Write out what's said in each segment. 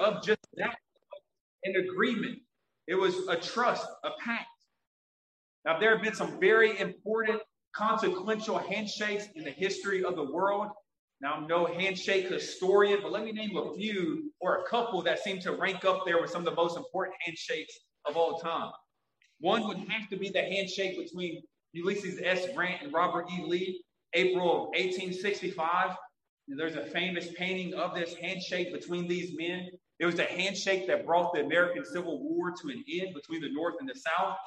Of just that an agreement. It was a trust, a pact. Now, there have been some very important, consequential handshakes in the history of the world. Now, I'm no handshake historian, but let me name a few or a couple that seem to rank up there with some of the most important handshakes of all time. One would have to be the handshake between Ulysses S. Grant and Robert E. Lee, April of 1865. There's a famous painting of this handshake between these men. It was the handshake that brought the American Civil War to an end between the North and the South.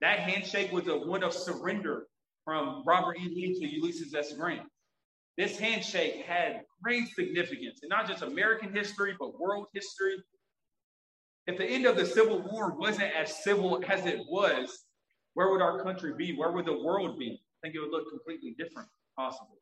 That handshake was a one of surrender from Robert E. Lee to Ulysses S. Grant. This handshake had great significance in not just American history, but world history. If the end of the Civil War wasn't as civil as it was, where would our country be? Where would the world be? I think it would look completely different, possibly.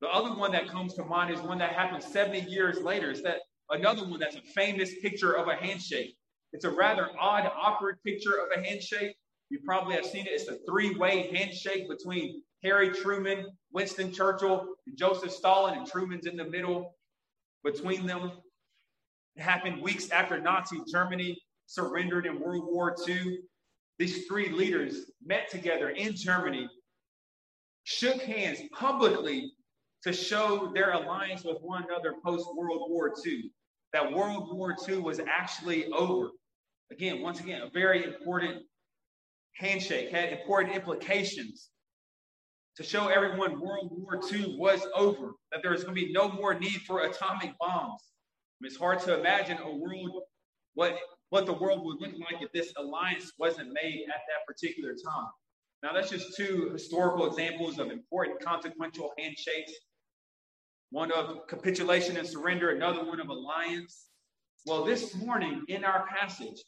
The other one that comes to mind is one that happened 70 years later. It's that another one that's a famous picture of a handshake. It's a rather odd, awkward picture of a handshake. You probably have seen it. It's a three-way handshake between Harry Truman, Winston Churchill, and Joseph Stalin, and Truman's in the middle between them. It happened weeks after Nazi Germany surrendered in World War II. These three leaders met together in Germany, shook hands publicly to show their alliance with one another post World War II, that World War II was actually over. Again, once again, a very important handshake had important implications to show everyone World War II was over, that there was going to be no more need for atomic bombs. I mean, it's hard to imagine a world, what, what the world would look like if this alliance wasn't made at that particular time. Now, that's just two historical examples of important consequential handshakes one of capitulation and surrender, another one of alliance. Well, this morning in our passage,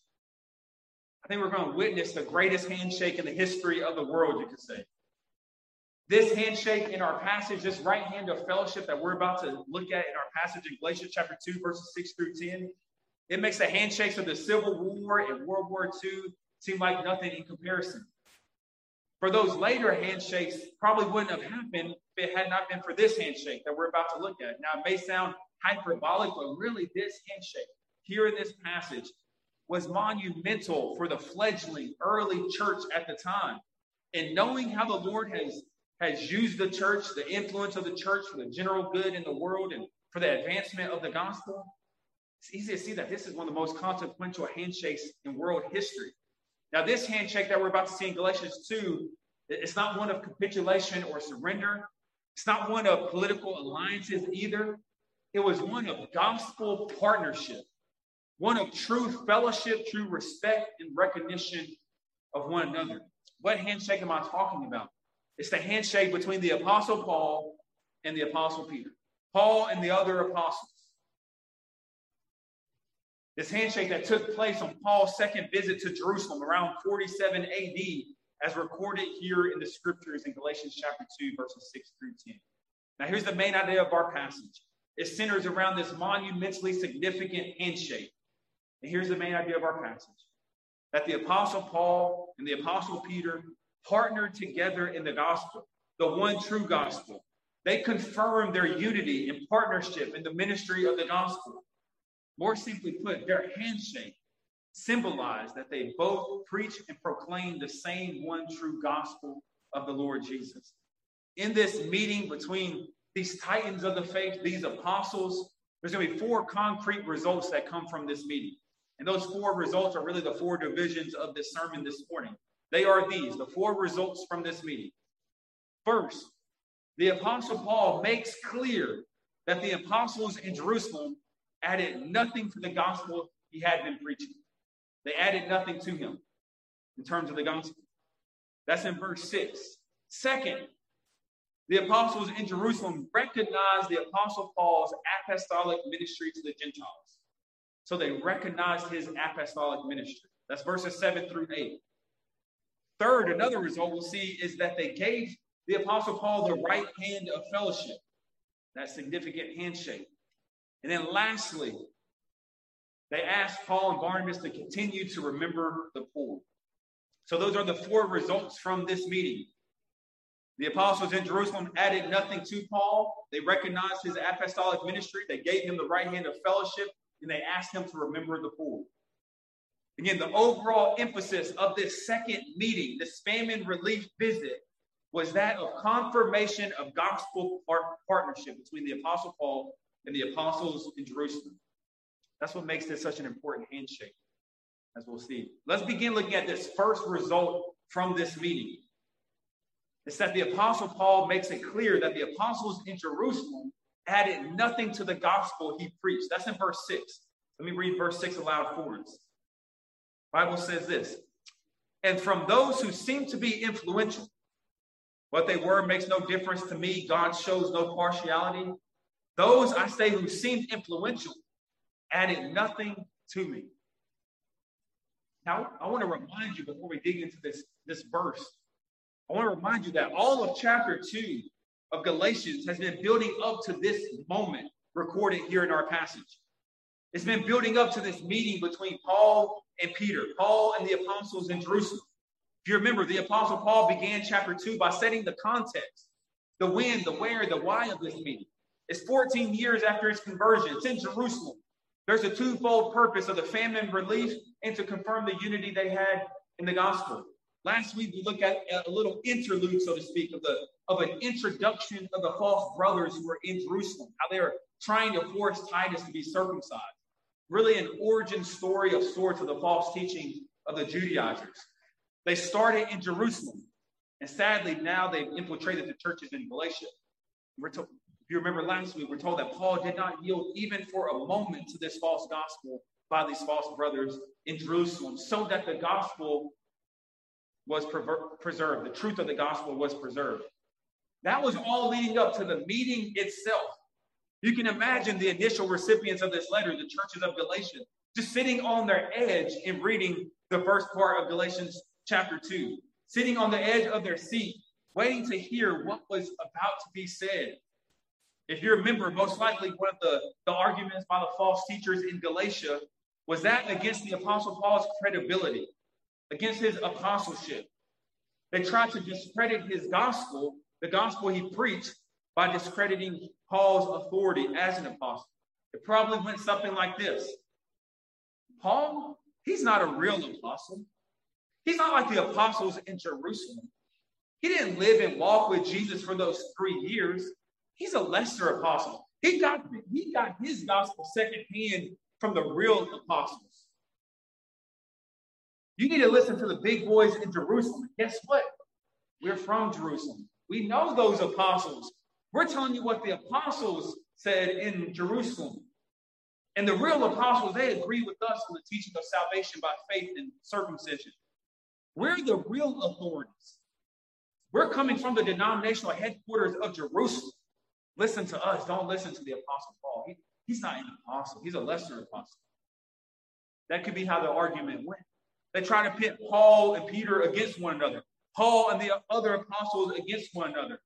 I think we're going to witness the greatest handshake in the history of the world, you could say. This handshake in our passage, this right hand of fellowship that we're about to look at in our passage in Galatians chapter 2, verses 6 through 10, it makes the handshakes of the Civil War and World War II seem like nothing in comparison. For those later handshakes, probably wouldn't have happened if it had not been for this handshake that we're about to look at. Now, it may sound hyperbolic, but really, this handshake here in this passage was monumental for the fledgling early church at the time. And knowing how the Lord has, has used the church, the influence of the church for the general good in the world and for the advancement of the gospel, it's easy to see that this is one of the most consequential handshakes in world history. Now, this handshake that we're about to see in Galatians 2, it's not one of capitulation or surrender. It's not one of political alliances either. It was one of gospel partnership, one of true fellowship, true respect, and recognition of one another. What handshake am I talking about? It's the handshake between the Apostle Paul and the Apostle Peter, Paul and the other apostles. This handshake that took place on Paul's second visit to Jerusalem around 47 AD, as recorded here in the scriptures in Galatians chapter 2, verses 6 through 10. Now, here's the main idea of our passage it centers around this monumentally significant handshake. And here's the main idea of our passage that the Apostle Paul and the Apostle Peter partnered together in the gospel, the one true gospel. They confirmed their unity and partnership in the ministry of the gospel. More simply put, their handshake symbolized that they both preach and proclaim the same one true gospel of the Lord Jesus. In this meeting between these titans of the faith, these apostles, there's going to be four concrete results that come from this meeting. And those four results are really the four divisions of this sermon this morning. They are these the four results from this meeting. First, the Apostle Paul makes clear that the apostles in Jerusalem added nothing to the gospel he had been preaching. They added nothing to him in terms of the gospel. That's in verse 6. Second, the apostles in Jerusalem recognized the apostle Paul's apostolic ministry to the Gentiles. So they recognized his apostolic ministry. That's verses 7 through 8. Third, another result we'll see is that they gave the apostle Paul the right hand of fellowship, that significant handshake. And then lastly, they asked Paul and Barnabas to continue to remember the poor. So those are the four results from this meeting. The apostles in Jerusalem added nothing to Paul. They recognized his apostolic ministry. They gave him the right hand of fellowship, and they asked him to remember the poor. Again, the overall emphasis of this second meeting, this famine relief visit, was that of confirmation of gospel partnership between the apostle Paul and the apostles in Jerusalem. That's what makes this such an important handshake, as we'll see. Let's begin looking at this first result from this meeting. It's that the Apostle Paul makes it clear that the apostles in Jerusalem added nothing to the gospel he preached. That's in verse 6. Let me read verse 6 aloud for us. Bible says this, and from those who seem to be influential, what they were makes no difference to me. God shows no partiality. Those I say who seemed influential added nothing to me. Now, I want to remind you before we dig into this, this verse I want to remind you that all of chapter 2 of Galatians has been building up to this moment recorded here in our passage. It's been building up to this meeting between Paul and Peter, Paul and the apostles in Jerusalem. If you remember, the apostle Paul began chapter 2 by setting the context, the when, the where, the why of this meeting. It's 14 years after his conversion. It's in Jerusalem. There's a twofold purpose of the famine relief and to confirm the unity they had in the gospel. Last week we looked at a little interlude, so to speak, of the of an introduction of the false brothers who were in Jerusalem, how they were trying to force Titus to be circumcised. Really, an origin story of sorts of the false teaching of the Judaizers. They started in Jerusalem, and sadly, now they've infiltrated the churches in Galatia. We're if you remember last week, we're told that Paul did not yield even for a moment to this false gospel by these false brothers in Jerusalem, so that the gospel was preserved. The truth of the gospel was preserved. That was all leading up to the meeting itself. You can imagine the initial recipients of this letter, the churches of Galatia, just sitting on their edge and reading the first part of Galatians chapter 2, sitting on the edge of their seat, waiting to hear what was about to be said. If you remember, most likely one of the, the arguments by the false teachers in Galatia was that against the Apostle Paul's credibility against his apostleship. They tried to discredit his gospel, the gospel he preached, by discrediting Paul's authority as an apostle. It probably went something like this Paul, he's not a real apostle. He's not like the apostles in Jerusalem. He didn't live and walk with Jesus for those three years. He's a lesser apostle. He got, he got his gospel secondhand from the real apostles. You need to listen to the big boys in Jerusalem. Guess what? We're from Jerusalem. We know those apostles. We're telling you what the apostles said in Jerusalem. And the real apostles, they agree with us on the teaching of salvation by faith and circumcision. We're the real authorities. We're coming from the denominational headquarters of Jerusalem. Listen to us. Don't listen to the apostle Paul. He, he's not an apostle, he's a lesser apostle. That could be how the argument went. They try to pit Paul and Peter against one another, Paul and the other apostles against one another.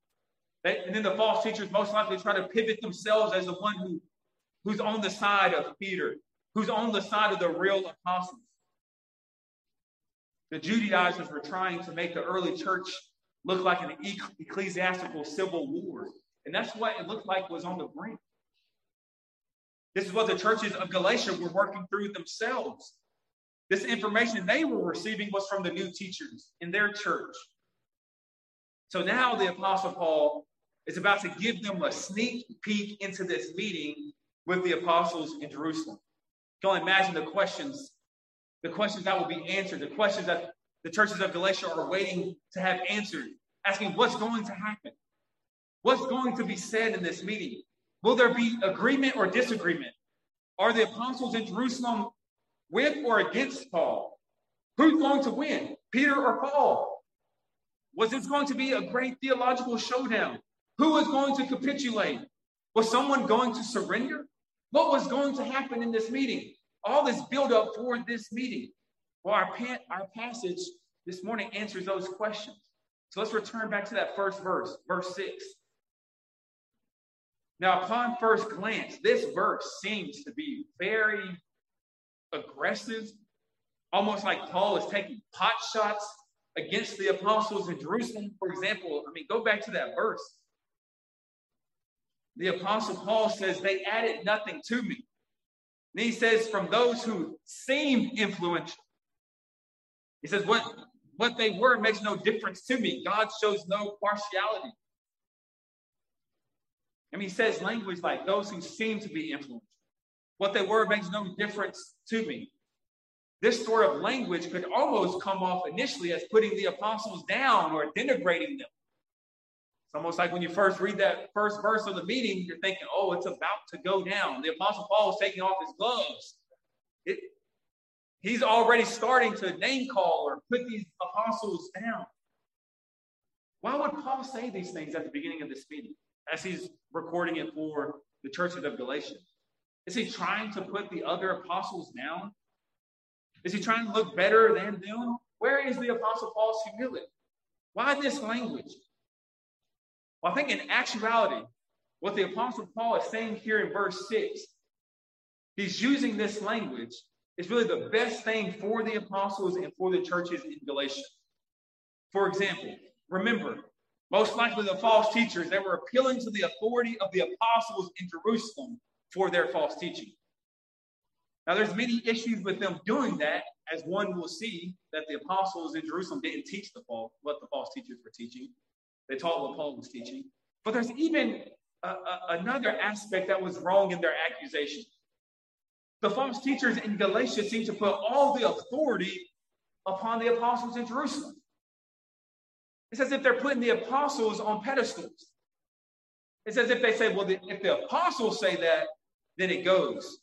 They, and then the false teachers most likely try to pivot themselves as the one who, who's on the side of Peter, who's on the side of the real apostles. The Judaizers were trying to make the early church look like an ecclesiastical civil war. And that's what it looked like was on the brink. This is what the churches of Galatia were working through themselves. This information they were receiving was from the new teachers in their church. So now the Apostle Paul is about to give them a sneak peek into this meeting with the apostles in Jerusalem. You can only imagine the questions, the questions that will be answered, the questions that the churches of Galatia are waiting to have answered, asking what's going to happen? What's going to be said in this meeting? Will there be agreement or disagreement? Are the apostles in Jerusalem with or against Paul? Who's going to win, Peter or Paul? Was this going to be a great theological showdown? Who was going to capitulate? Was someone going to surrender? What was going to happen in this meeting? All this build up for this meeting. Well, our, pa- our passage this morning answers those questions. So let's return back to that first verse, verse 6. Now, upon first glance, this verse seems to be very aggressive, almost like Paul is taking pot shots against the apostles in Jerusalem. For example, I mean, go back to that verse. The apostle Paul says, They added nothing to me. And he says, From those who seem influential. He says, What, what they were makes no difference to me. God shows no partiality. And he says language like those who seem to be influential. What they were makes no difference to me. This sort of language could almost come off initially as putting the apostles down or denigrating them. It's almost like when you first read that first verse of the meeting, you're thinking, oh, it's about to go down. The apostle Paul is taking off his gloves. It, he's already starting to name call or put these apostles down. Why would Paul say these things at the beginning of this meeting as he's recording it for the churches of Galatia? Is he trying to put the other apostles down? Is he trying to look better than them? Where is the apostle Paul's humility? Why this language? Well, I think in actuality, what the apostle Paul is saying here in verse 6, he's using this language is really the best thing for the apostles and for the churches in Galatia. For example, remember, most likely the false teachers, they were appealing to the authority of the apostles in Jerusalem for their false teaching. Now, there's many issues with them doing that, as one will see that the apostles in Jerusalem didn't teach the false, what the false teachers were teaching. They taught what Paul was teaching. But there's even a, a, another aspect that was wrong in their accusation. The false teachers in Galatia seem to put all the authority upon the apostles in Jerusalem. It's as if they're putting the apostles on pedestals. It's as if they say, well, if the apostles say that, then it goes.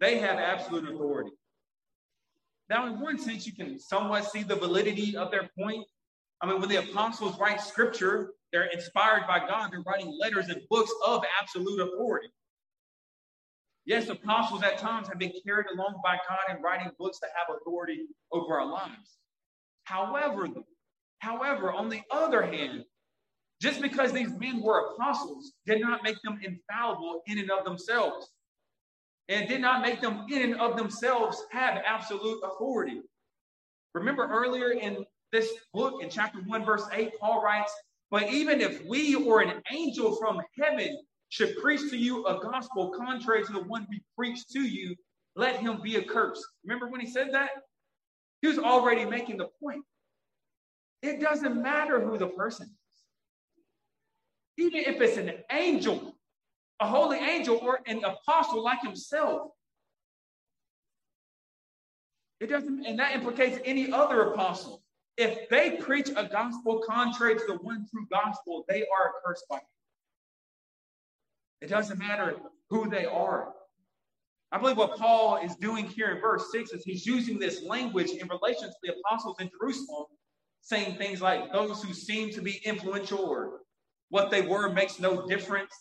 They have absolute authority. Now, in one sense, you can somewhat see the validity of their point. I mean, when the apostles write scripture, they're inspired by God. They're writing letters and books of absolute authority. Yes, apostles at times have been carried along by God in writing books that have authority over our lives. However, however, on the other hand, just because these men were apostles did not make them infallible in and of themselves. And did not make them in and of themselves have absolute authority. Remember earlier in this book, in chapter 1, verse 8, Paul writes, But even if we or an angel from heaven should preach to you a gospel contrary to the one we preach to you, let him be accursed. Remember when he said that? He was already making the point. It doesn't matter who the person is. Even if it's an angel, a holy angel, or an apostle like himself. It doesn't, and that implicates any other apostle. If they preach a gospel contrary to the one true gospel, they are accursed by him. It doesn't matter who they are. I believe what Paul is doing here in verse 6 is he's using this language in relation to the apostles in Jerusalem, saying things like those who seem to be influential or what they were makes no difference.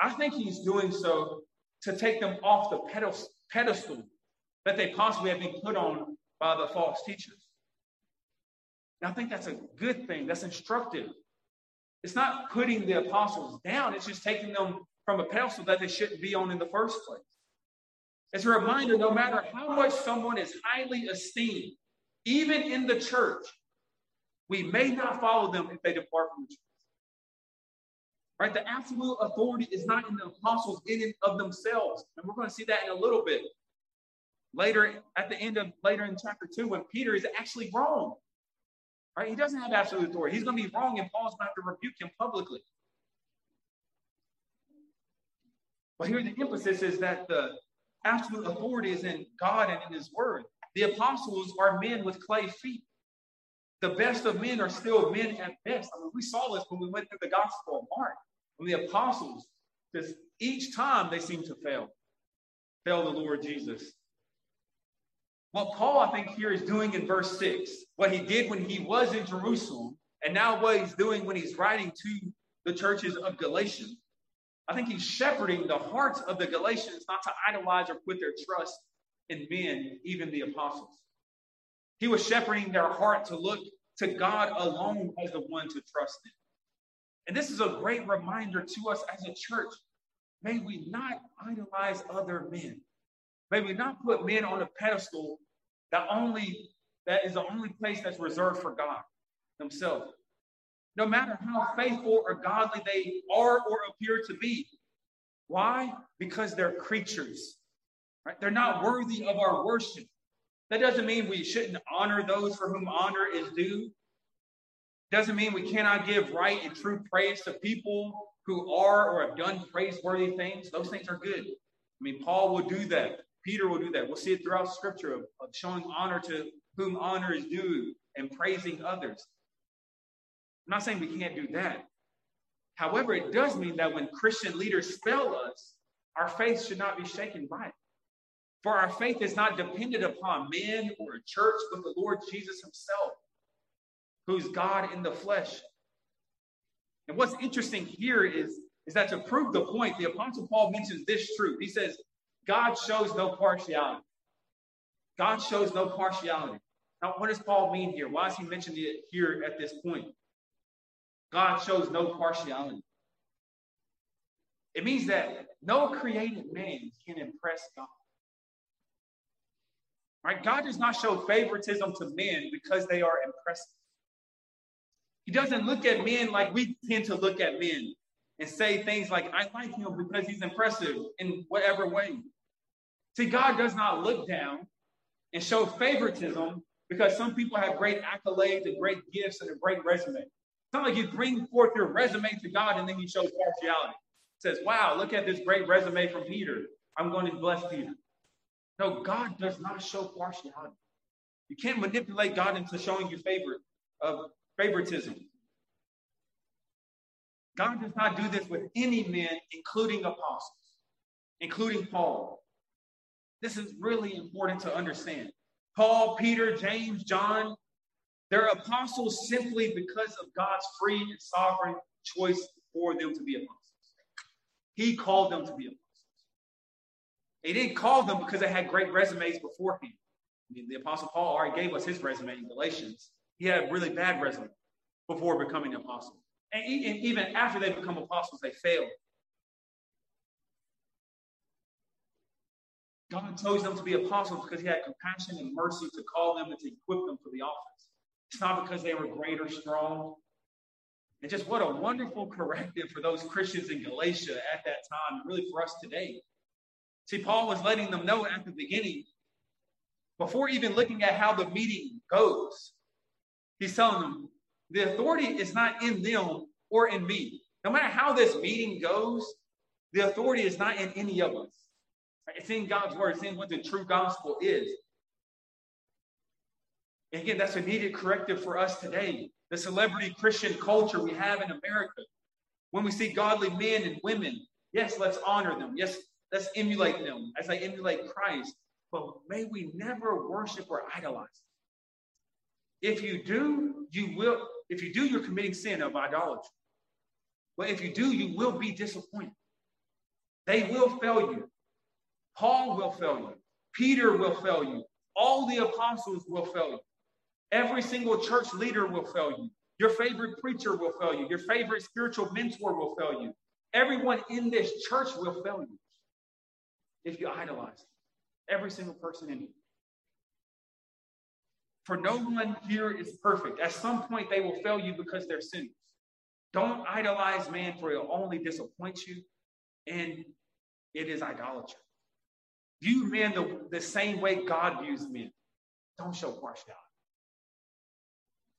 I think he's doing so to take them off the pedestal that they possibly have been put on by the false teachers. I think that's a good thing. That's instructive. It's not putting the apostles down, it's just taking them from a pedestal that they shouldn't be on in the first place. It's a reminder no matter how much someone is highly esteemed, even in the church, we may not follow them if they depart from the truth. Right? The absolute authority is not in the apostles in and of themselves. And we're going to see that in a little bit. Later, at the end of later in chapter two, when Peter is actually wrong. Right? He doesn't have absolute authority. He's going to be wrong, and Paul's going to have to rebuke him publicly. But here the emphasis is that the absolute authority is in God and in His Word. The apostles are men with clay feet. The best of men are still men at best. I mean, we saw this when we went through the Gospel of Mark. When the apostles, just each time they seem to fail, fail the Lord Jesus. What Paul, I think, here is doing in verse 6, what he did when he was in Jerusalem, and now what he's doing when he's writing to the churches of Galatia. I think he's shepherding the hearts of the Galatians not to idolize or put their trust in men, even the apostles. He was shepherding their heart to look to God alone as the one to trust in. And this is a great reminder to us as a church. May we not idolize other men. May we not put men on a pedestal that only that is the only place that's reserved for God Himself. No matter how faithful or godly they are or appear to be. Why? Because they're creatures. Right? They're not worthy of our worship. That doesn't mean we shouldn't honor those for whom honor is due. Doesn't mean we cannot give right and true praise to people who are or have done praiseworthy things. Those things are good. I mean, Paul will do that. Peter will do that. We'll see it throughout Scripture of, of showing honor to whom honor is due and praising others. I'm not saying we can't do that. However, it does mean that when Christian leaders fail us, our faith should not be shaken by it. For our faith is not dependent upon men or a church, but the Lord Jesus Himself, who's God in the flesh. And what's interesting here is, is that to prove the point, the Apostle Paul mentions this truth. He says, God shows no partiality. God shows no partiality. Now, what does Paul mean here? Why is he mentioning it here at this point? God shows no partiality. It means that no created man can impress God. Right? God does not show favoritism to men because they are impressive. He doesn't look at men like we tend to look at men and say things like, I like him because he's impressive in whatever way. See, God does not look down and show favoritism because some people have great accolades and great gifts and a great resume. It's not like you bring forth your resume to God and then you show partiality. It says, Wow, look at this great resume from Peter. I'm going to bless Peter. No, God does not show partiality. You can't manipulate God into showing you favor of favoritism. God does not do this with any men, including apostles, including Paul. This is really important to understand. Paul, Peter, James, John, they're apostles simply because of God's free and sovereign choice for them to be apostles. He called them to be apostles. He didn't call them because they had great resumes beforehand. I mean, the Apostle Paul already gave us his resume in Galatians. He had a really bad resume before becoming an apostle. And even after they become apostles, they failed. God chose them to be apostles because he had compassion and mercy to call them and to equip them for the office. It's not because they were great or strong. And just what a wonderful corrective for those Christians in Galatia at that time, and really for us today. See, Paul was letting them know at the beginning, before even looking at how the meeting goes, he's telling them the authority is not in them or in me. No matter how this meeting goes, the authority is not in any of us. It's in God's word, it's in what the true gospel is. And again, that's a needed corrective for us today. The celebrity Christian culture we have in America. When we see godly men and women, yes, let's honor them. Yes, let's emulate them as they emulate Christ. But may we never worship or idolize. If you do, you will. If you do, you're committing sin of idolatry. But if you do, you will be disappointed. They will fail you. Paul will fail you. Peter will fail you. All the apostles will fail you. Every single church leader will fail you. Your favorite preacher will fail you. Your favorite spiritual mentor will fail you. Everyone in this church will fail you if you idolize every single person in you. For no one here is perfect. At some point, they will fail you because they're sinners. Don't idolize man, for it'll only disappoint you, and it is idolatry. View men the, the same way God views men. Don't show partiality.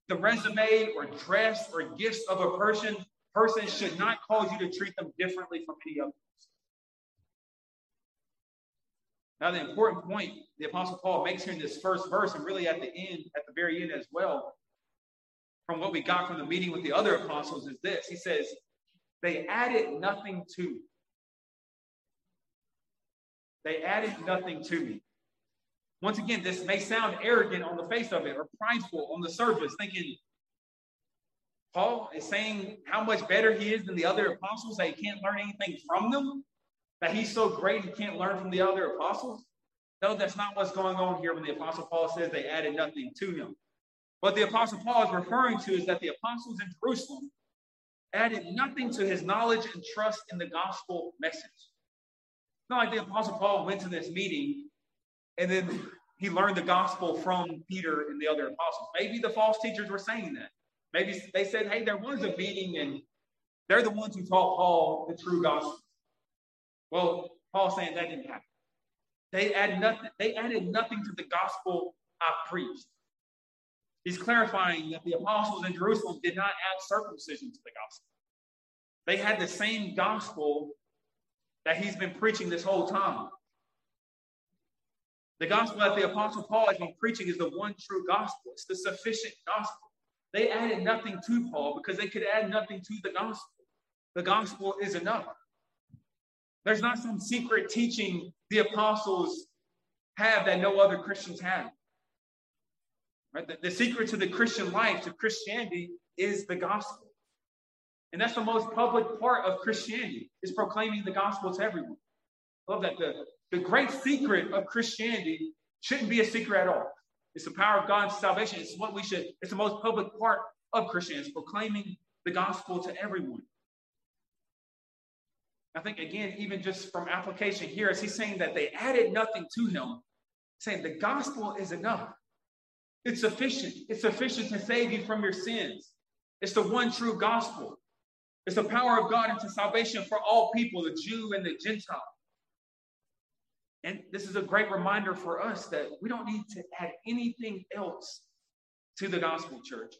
The resume or dress or gifts of a person person should not cause you to treat them differently from any others. Now, the important point the Apostle Paul makes here in this first verse, and really at the end, at the very end as well, from what we got from the meeting with the other apostles, is this. He says, They added nothing to me. They added nothing to me. Once again, this may sound arrogant on the face of it or prideful on the surface, thinking Paul is saying how much better he is than the other apostles, that he can't learn anything from them, that he's so great he can't learn from the other apostles. No, that's not what's going on here when the apostle Paul says they added nothing to him. What the apostle Paul is referring to is that the apostles in Jerusalem added nothing to his knowledge and trust in the gospel message. It's not like the apostle Paul went to this meeting and then he learned the gospel from Peter and the other apostles. Maybe the false teachers were saying that. Maybe they said, hey, there was a meeting and they're the ones who taught Paul the true gospel. Well, Paul's saying that didn't happen. They added nothing, they added nothing to the gospel I preached. He's clarifying that the apostles in Jerusalem did not add circumcision to the gospel. They had the same gospel that he's been preaching this whole time. The gospel that the apostle Paul has been preaching is the one true gospel. It's the sufficient gospel. They added nothing to Paul because they could add nothing to the gospel. The gospel is enough. There's not some secret teaching the apostles have that no other Christians have. Right? The, the secret to the Christian life, to Christianity, is the gospel. And that's the most public part of Christianity, is proclaiming the gospel to everyone. I love that. The, the great secret of Christianity shouldn't be a secret at all. It's the power of God's salvation. It's what we should, it's the most public part of Christianity, proclaiming the gospel to everyone. I think, again, even just from application here, as he's saying that they added nothing to him, saying the gospel is enough. It's sufficient. It's sufficient to save you from your sins. It's the one true gospel. It's the power of God into salvation for all people, the Jew and the Gentile. And this is a great reminder for us that we don't need to add anything else to the gospel church.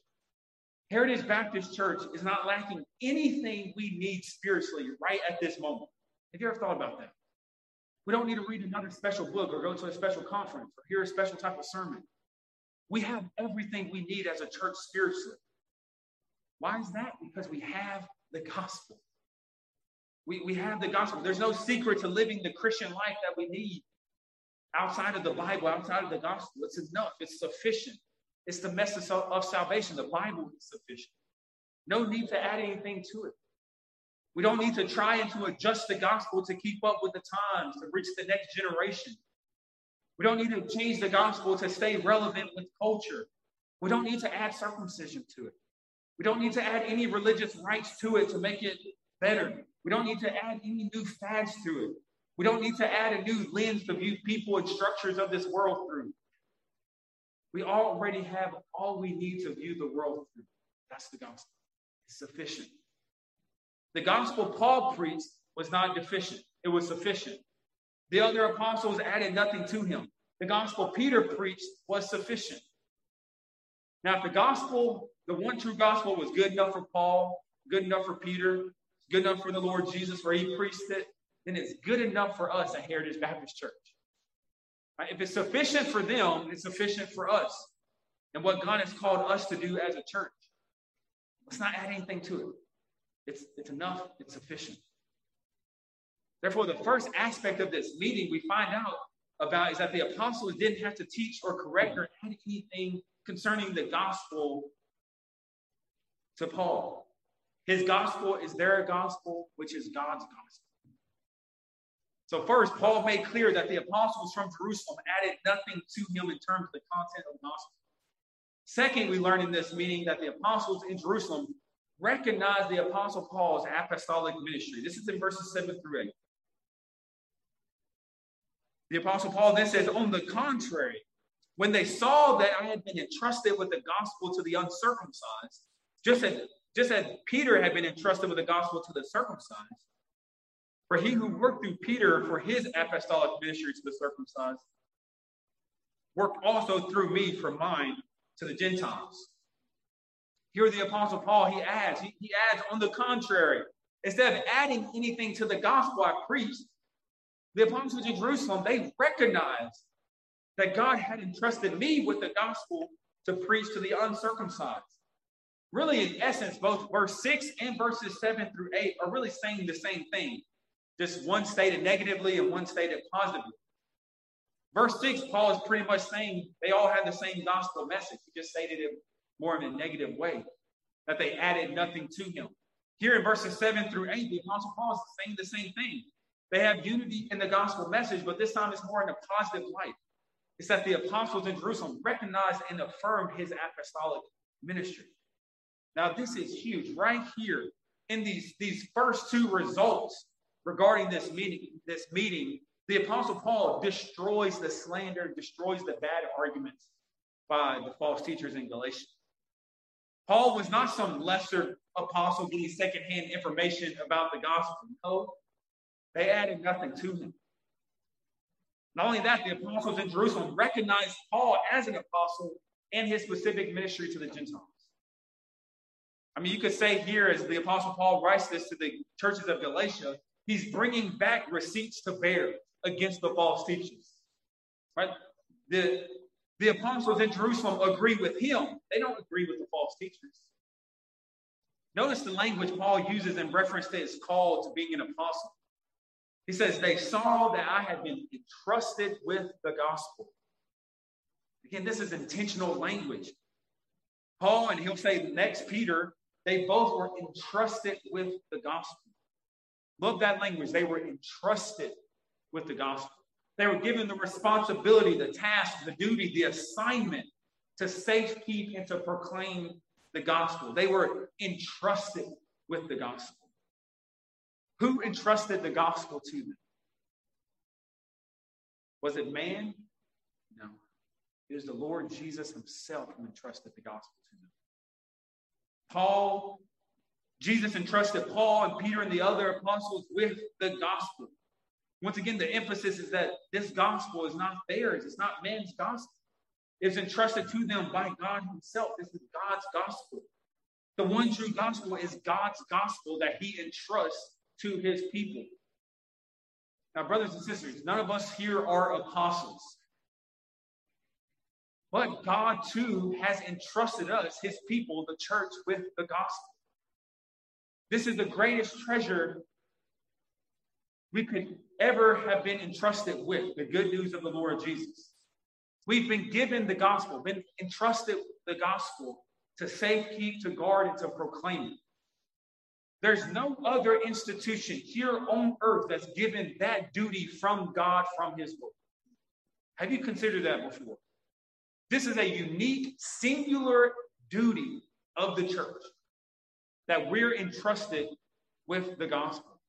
Heritage Baptist Church is not lacking anything we need spiritually right at this moment. Have you ever thought about that? We don't need to read another special book or go to a special conference or hear a special type of sermon. We have everything we need as a church spiritually. Why is that? Because we have the gospel. We, we have the gospel. There's no secret to living the Christian life that we need outside of the Bible, outside of the gospel. It's enough, it's sufficient. It's the message of, salvation. The Bible is sufficient. No need to add anything to it. We don't need to try and to adjust the gospel to keep up with the times, to reach the next generation. We don't need to change the gospel to stay relevant with culture. We don't need to add circumcision to it. We don't need to add any religious rites to it to make it better. We don't need to add any new fads to it. We don't need to add a new lens to view people and structures of this world through. We already have all we need to view the world through. That's the gospel. It's sufficient. The gospel Paul preached was not deficient, it was sufficient. The other apostles added nothing to him. The gospel Peter preached was sufficient. Now, if the gospel, the one true gospel, was good enough for Paul, good enough for Peter, good enough for the Lord Jesus where he preached it, then it's good enough for us at Heritage Baptist Church. Right? If it's sufficient for them, it's sufficient for us and what God has called us to do as a church. Let's not add anything to it. It's, it's enough, it's sufficient. Therefore, the first aspect of this meeting we find out about is that the apostles didn't have to teach or correct or add anything concerning the gospel to Paul. His gospel is their gospel, which is God's gospel. So, first, Paul made clear that the apostles from Jerusalem added nothing to him in terms of the content of the gospel. Second, we learn in this meeting that the apostles in Jerusalem recognized the apostle Paul's apostolic ministry. This is in verses 7 through 8. The apostle Paul then says, On the contrary, when they saw that I had been entrusted with the gospel to the uncircumcised, just as, just as Peter had been entrusted with the gospel to the circumcised, for he who worked through Peter for his apostolic ministry to the circumcised worked also through me for mine to the Gentiles. Here, the Apostle Paul, he adds, he, he adds, on the contrary, instead of adding anything to the gospel I preached, The apostles in Jerusalem, they recognized that God had entrusted me with the gospel to preach to the uncircumcised. Really, in essence, both verse 6 and verses 7 through 8 are really saying the same thing, just one stated negatively and one stated positively. Verse 6, Paul is pretty much saying they all had the same gospel message. He just stated it more in a negative way, that they added nothing to him. Here in verses 7 through 8, the Apostle Paul is saying the same thing. They have unity in the gospel message, but this time it's more in a positive light. It's that the apostles in Jerusalem recognized and affirmed his apostolic ministry. Now, this is huge. Right here in these, these first two results regarding this meeting, this meeting, the apostle Paul destroys the slander, destroys the bad arguments by the false teachers in Galatia. Paul was not some lesser apostle getting secondhand information about the gospel. No, they added nothing to him. Not only that, the apostles in Jerusalem recognized Paul as an apostle and his specific ministry to the Gentiles. I mean, you could say here, as the apostle Paul writes this to the churches of Galatia, he's bringing back receipts to bear against the false teachers. Right? The, the apostles in Jerusalem agree with him. They don't agree with the false teachers. Notice the language Paul uses in reference to his call to being an apostle. He says, They saw that I had been entrusted with the gospel. Again, this is intentional language. Paul, and he'll say next, Peter, they both were entrusted with the gospel. Love that language. They were entrusted with the gospel. They were given the responsibility, the task, the duty, the assignment to safe keep and to proclaim the gospel. They were entrusted with the gospel. Who entrusted the gospel to them? Was it man? No. It was the Lord Jesus himself who entrusted the gospel to them. Paul, Jesus entrusted Paul and Peter and the other apostles with the gospel. Once again, the emphasis is that this gospel is not theirs, it's not man's gospel. It's entrusted to them by God Himself. This is God's gospel. The one true gospel is God's gospel that He entrusts to His people. Now, brothers and sisters, none of us here are apostles. But God too has entrusted us, His people, the church, with the gospel. This is the greatest treasure we could ever have been entrusted with the good news of the Lord Jesus. We've been given the gospel, been entrusted the gospel to safe keep, to guard, and to proclaim it. There's no other institution here on earth that's given that duty from God, from His word. Have you considered that before? This is a unique, singular duty of the church that we're entrusted with the gospel.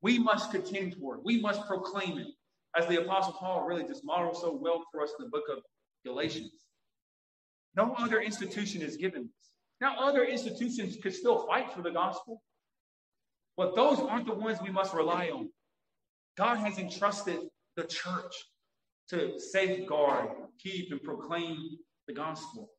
We must contend for it. We must proclaim it, as the Apostle Paul really just models so well for us in the book of Galatians. No other institution is given this. Now, other institutions could still fight for the gospel, but those aren't the ones we must rely on. God has entrusted the church to safeguard, keep, and proclaim the gospel.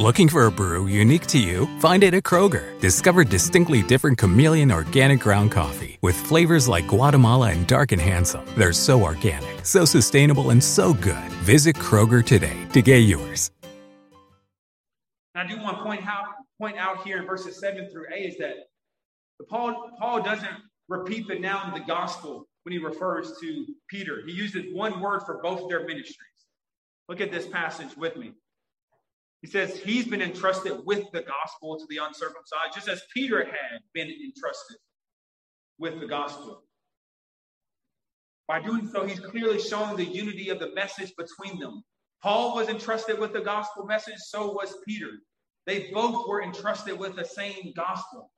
Looking for a brew unique to you? Find it at Kroger. Discover distinctly different chameleon organic ground coffee with flavors like Guatemala and Dark and Handsome. They're so organic, so sustainable, and so good. Visit Kroger today to get yours. I do want to point out, point out here in verses 7 through 8 is that Paul, Paul doesn't repeat the noun the gospel when he refers to Peter. He uses one word for both their ministries. Look at this passage with me. He says he's been entrusted with the gospel to the uncircumcised, just as Peter had been entrusted with the gospel. By doing so, he's clearly showing the unity of the message between them. Paul was entrusted with the gospel message, so was Peter. They both were entrusted with the same gospel.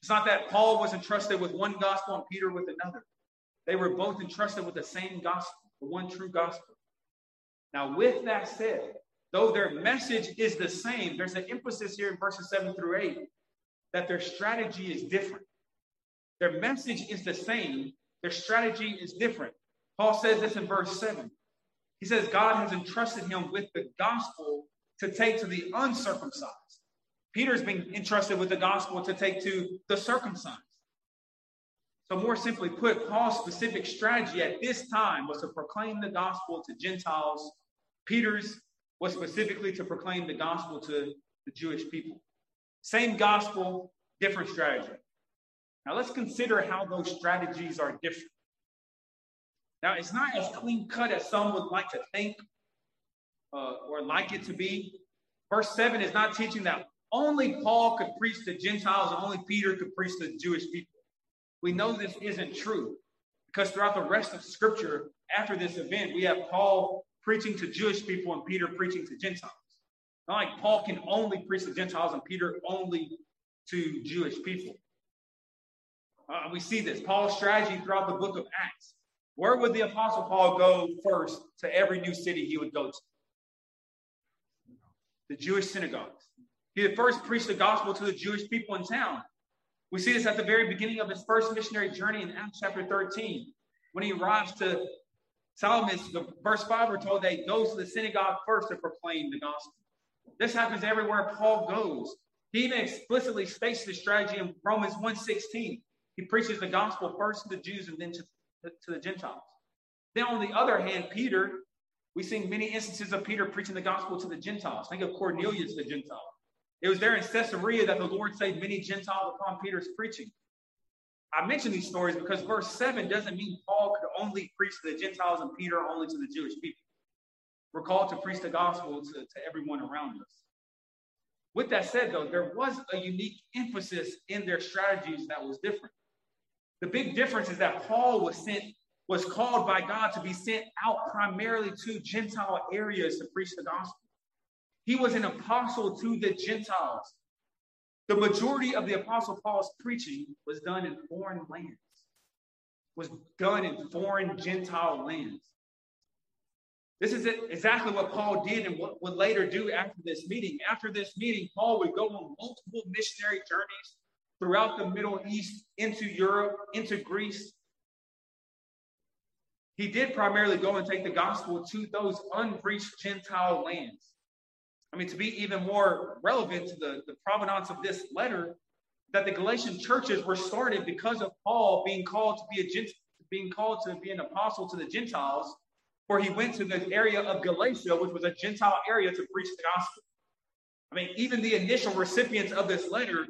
It's not that Paul was entrusted with one gospel and Peter with another. They were both entrusted with the same gospel, the one true gospel. Now, with that said, though their message is the same, there's an emphasis here in verses 7 through 8 that their strategy is different. Their message is the same, their strategy is different. Paul says this in verse 7. He says, God has entrusted him with the gospel to take to the uncircumcised. Peter's been entrusted with the gospel to take to the circumcised. So, more simply put, Paul's specific strategy at this time was to proclaim the gospel to Gentiles. Peter's was specifically to proclaim the gospel to the Jewish people. Same gospel, different strategy. Now, let's consider how those strategies are different. Now, it's not as clean cut as some would like to think uh, or like it to be. Verse 7 is not teaching that only Paul could preach to Gentiles and only Peter could preach to Jewish people. We know this isn't true because throughout the rest of Scripture, after this event, we have Paul preaching to Jewish people and Peter preaching to Gentiles. Not like Paul can only preach to Gentiles and Peter only to Jewish people. Uh, we see this Paul's strategy throughout the book of Acts. Where would the Apostle Paul go first to every new city he would go to? The Jewish synagogues. He would first preach the gospel to the Jewish people in town. We see this at the very beginning of his first missionary journey in Acts chapter 13. When he arrives to The verse 5, we're told that he goes to the synagogue first to proclaim the gospel. This happens everywhere Paul goes. He even explicitly states the strategy in Romans 1.16. He preaches the gospel first to the Jews and then to, to the Gentiles. Then on the other hand, Peter, we see many instances of Peter preaching the gospel to the Gentiles. Think of Cornelius, the Gentile. It was there in Caesarea that the Lord saved many Gentiles upon Peter's preaching. I mention these stories because verse 7 doesn't mean Paul could only preach to the Gentiles and Peter only to the Jewish people. We're called to preach the gospel to, to everyone around us. With that said, though, there was a unique emphasis in their strategies that was different. The big difference is that Paul was sent, was called by God to be sent out primarily to Gentile areas to preach the gospel. He was an apostle to the Gentiles. The majority of the apostle Paul's preaching was done in foreign lands, was done in foreign Gentile lands. This is exactly what Paul did and what would later do after this meeting. After this meeting, Paul would go on multiple missionary journeys throughout the Middle East, into Europe, into Greece. He did primarily go and take the gospel to those unreached Gentile lands. I mean, to be even more relevant to the, the provenance of this letter, that the Galatian churches were started because of Paul being called to be a Gent- being called to be an apostle to the Gentiles, where he went to the area of Galatia, which was a Gentile area, to preach the gospel. I mean, even the initial recipients of this letter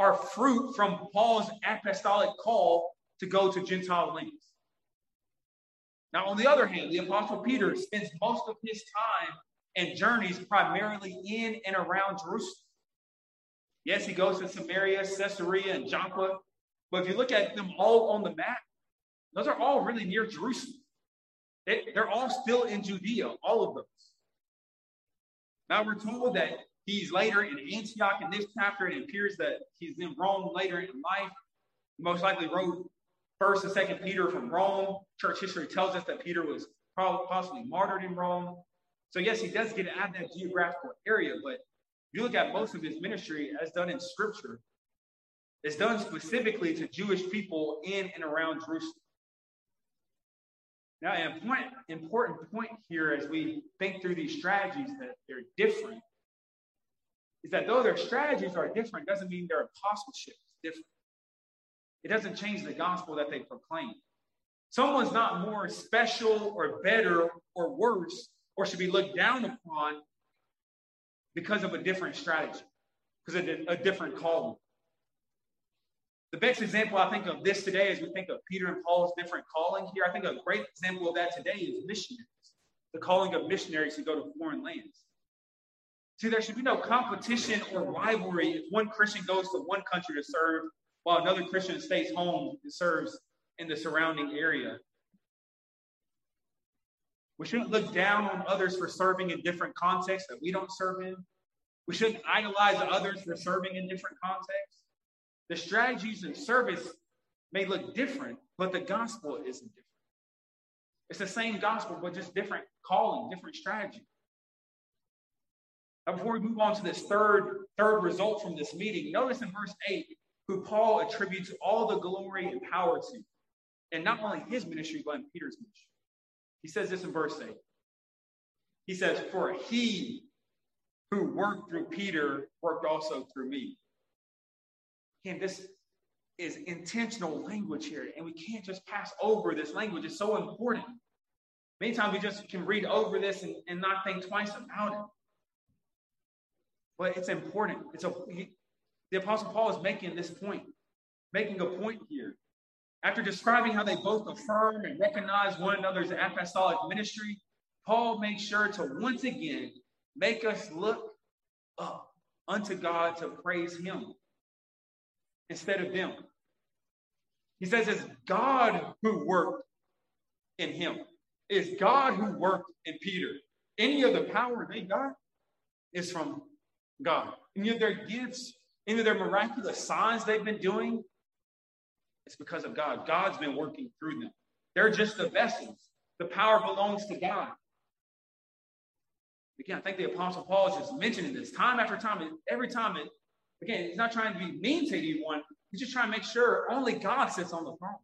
are fruit from Paul's apostolic call to go to Gentile lands. Now, on the other hand, the apostle Peter spends most of his time and journeys primarily in and around Jerusalem. Yes, he goes to Samaria, Caesarea, and Joppa. But if you look at them all on the map, those are all really near Jerusalem. They, they're all still in Judea, all of those. Now we're told that he's later in Antioch in this chapter, and it appears that he's in Rome later in life. He most likely wrote First and Second Peter from Rome. Church history tells us that Peter was probably possibly martyred in Rome. So, yes, he does get out of that geographical area, but you look at most of his ministry as done in scripture, it's done specifically to Jewish people in and around Jerusalem. Now, an important, important point here as we think through these strategies that they're different is that though their strategies are different, doesn't mean their apostleship is different. It doesn't change the gospel that they proclaim. Someone's not more special or better or worse or should be looked down upon because of a different strategy, because of a different calling. The best example I think of this today as we think of Peter and Paul's different calling here, I think a great example of that today is missionaries, the calling of missionaries to go to foreign lands. See, there should be no competition or rivalry if one Christian goes to one country to serve while another Christian stays home and serves in the surrounding area. We shouldn't look down on others for serving in different contexts that we don't serve in. We shouldn't idolize others for serving in different contexts. The strategies and service may look different, but the gospel isn't different. It's the same gospel, but just different calling, different strategy. Now, before we move on to this third, third result from this meeting, notice in verse 8 who Paul attributes all the glory and power to. And not only his ministry, but in Peter's ministry. He says this in verse 8. He says, For he who worked through Peter worked also through me. Again, this, is intentional language here, and we can't just pass over this language. It's so important. Many times we just can read over this and, and not think twice about it. But it's important. It's a he, the Apostle Paul is making this point, making a point here. After describing how they both affirm and recognize one another's apostolic ministry, Paul makes sure to once again make us look up unto God to praise Him instead of them. He says it's God who worked in him. It's God who worked in Peter. Any of the power they got is from God. Any of their gifts, any of their miraculous signs they've been doing, it's because of God. God's been working through them. They're just the vessels. The power belongs to God. Again, I think the Apostle Paul is just mentioning this time after time. Every time it Again, he's not trying to be mean to anyone. He's just trying to make sure only God sits on the throne.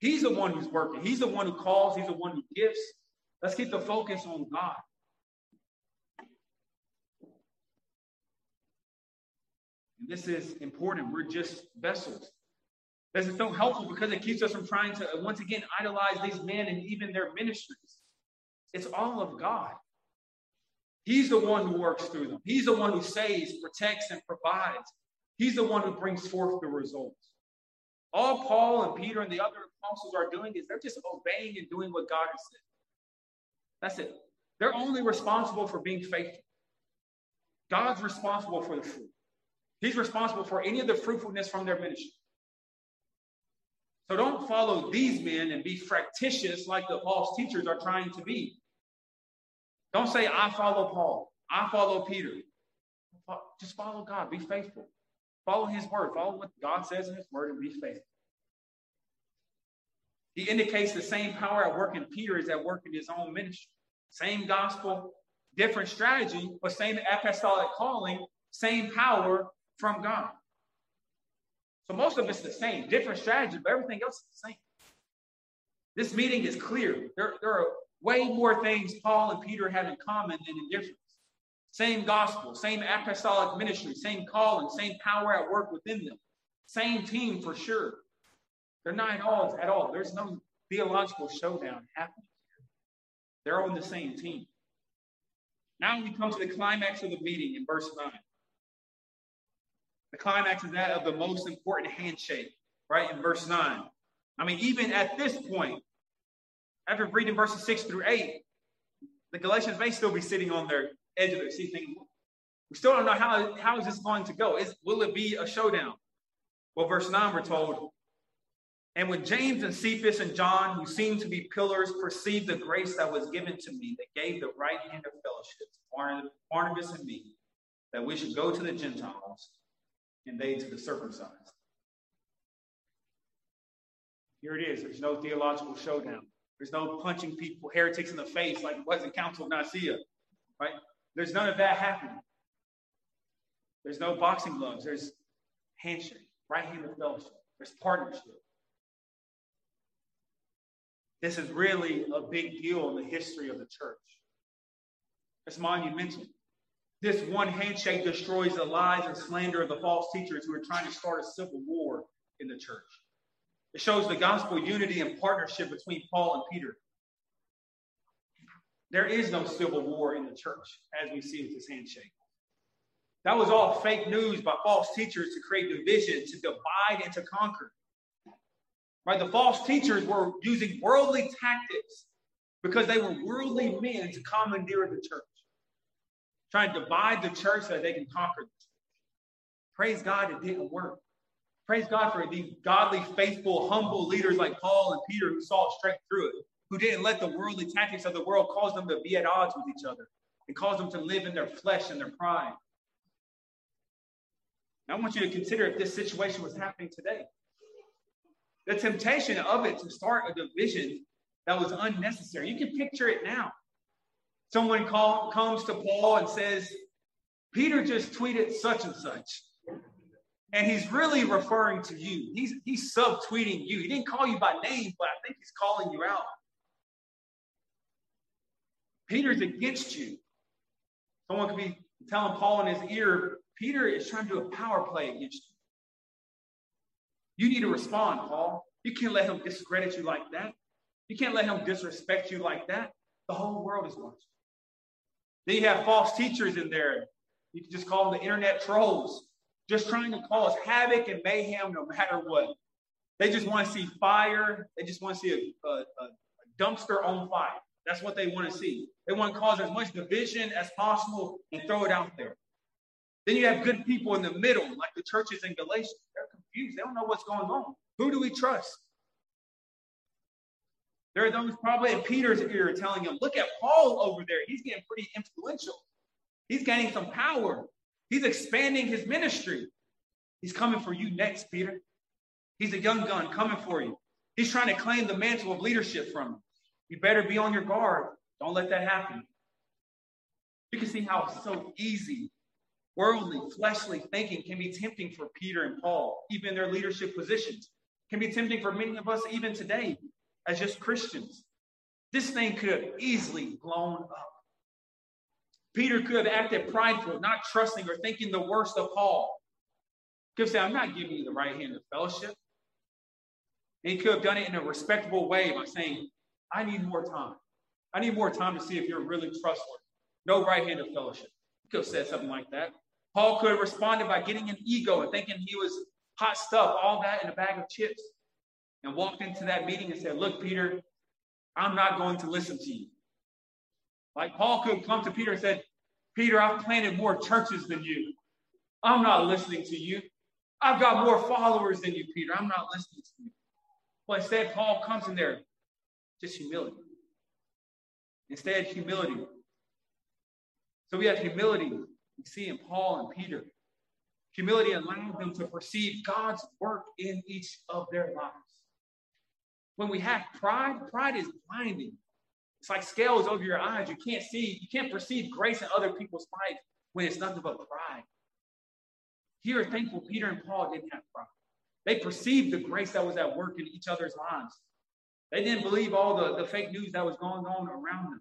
He's the one who's working. He's the one who calls. He's the one who gives. Let's keep the focus on God. And this is important. We're just vessels. This is so helpful because it keeps us from trying to uh, once again idolize these men and even their ministries. It's all of God. He's the one who works through them. He's the one who saves, protects, and provides. He's the one who brings forth the results. All Paul and Peter and the other apostles are doing is they're just obeying and doing what God has said. That's it. They're only responsible for being faithful. God's responsible for the fruit. He's responsible for any of the fruitfulness from their ministry. So don't follow these men and be fractious like the false teachers are trying to be. Don't say, I follow Paul. I follow Peter. Just follow God. Be faithful. Follow his word. Follow what God says in his word and be faithful. He indicates the same power at work in Peter is at work in his own ministry. Same gospel, different strategy, but same apostolic calling, same power from God. So most of it's the same, different strategy, but everything else is the same. This meeting is clear. There, there are way more things Paul and Peter have in common than in difference. Same gospel, same apostolic ministry, same calling, same power at work within them. Same team for sure. They're not all at all. There's no theological showdown happening here. They're on the same team. Now we come to the climax of the meeting in verse 9. The climax is that of the most important handshake, right? In verse 9. I mean, even at this point, after reading verses 6 through 8, the Galatians may still be sitting on their edge of their seat thinking, we still don't know how, how is this going to go. Is, will it be a showdown? Well, verse 9, we're told, and when James and Cephas and John, who seemed to be pillars, perceived the grace that was given to me, they gave the right hand of fellowship to Barnabas and me, that we should go to the Gentiles and they to the circumcised. Here it is. There's no theological showdown. There's no punching people, heretics in the face like it was in Council of Nicaea, right? There's none of that happening. There's no boxing gloves. There's handshake, right hand of fellowship. There's partnership. This is really a big deal in the history of the church. It's monumental. This one handshake destroys the lies and slander of the false teachers who are trying to start a civil war in the church. It shows the gospel unity and partnership between Paul and Peter. There is no civil war in the church as we see with this handshake. That was all fake news by false teachers to create division, to divide, and to conquer. Right? The false teachers were using worldly tactics because they were worldly men to commandeer the church, trying to divide the church so that they can conquer the church. Praise God, it didn't work. Praise God for these godly, faithful, humble leaders like Paul and Peter who saw straight through it, who didn't let the worldly tactics of the world cause them to be at odds with each other and cause them to live in their flesh and their pride. Now, I want you to consider if this situation was happening today. The temptation of it to start a division that was unnecessary. You can picture it now. Someone call, comes to Paul and says, Peter just tweeted such and such. And he's really referring to you. He's he's subtweeting you. He didn't call you by name, but I think he's calling you out. Peter's against you. Someone could be telling Paul in his ear, Peter is trying to do a power play against you. You need to respond, Paul. You can't let him discredit you like that. You can't let him disrespect you like that. The whole world is watching. Then you have false teachers in there. You can just call them the internet trolls, just trying to cause havoc and mayhem no matter what. They just want to see fire. They just want to see a, a, a dumpster on fire. That's what they want to see. They want to cause as much division as possible and throw it out there. Then you have good people in the middle, like the churches in Galatia. They're confused. They don't know what's going on. Who do we trust? There are those probably in Peter's ear telling him, look at Paul over there. He's getting pretty influential. He's gaining some power. He's expanding his ministry. He's coming for you next, Peter. He's a young gun coming for you. He's trying to claim the mantle of leadership from you. You better be on your guard. Don't let that happen. You can see how so easy, worldly, fleshly thinking can be tempting for Peter and Paul, even their leadership positions. Can be tempting for many of us even today as just Christians. This thing could have easily blown up. Peter could have acted prideful, not trusting or thinking the worst of Paul. Could have said, I'm not giving you the right hand of fellowship. And he could have done it in a respectable way by saying, I need more time. I need more time to see if you're really trustworthy. No right hand of fellowship. He could have said something like that. Paul could have responded by getting an ego and thinking he was hot stuff, all that in a bag of chips and walked into that meeting and said, Look, Peter, I'm not going to listen to you. Like Paul could come to Peter and said, Peter, I've planted more churches than you. I'm not listening to you. I've got more followers than you, Peter. I'm not listening to you. But instead, Paul comes in there, just humility. Instead, humility. So we have humility. We see in Paul and Peter. Humility allowed them to perceive God's work in each of their lives. When we have pride, pride is blinding. It's like scales over your eyes. You can't see, you can't perceive grace in other people's lives when it's nothing but pride. Here, thankful Peter and Paul didn't have pride. They perceived the grace that was at work in each other's lives. They didn't believe all the, the fake news that was going on around them.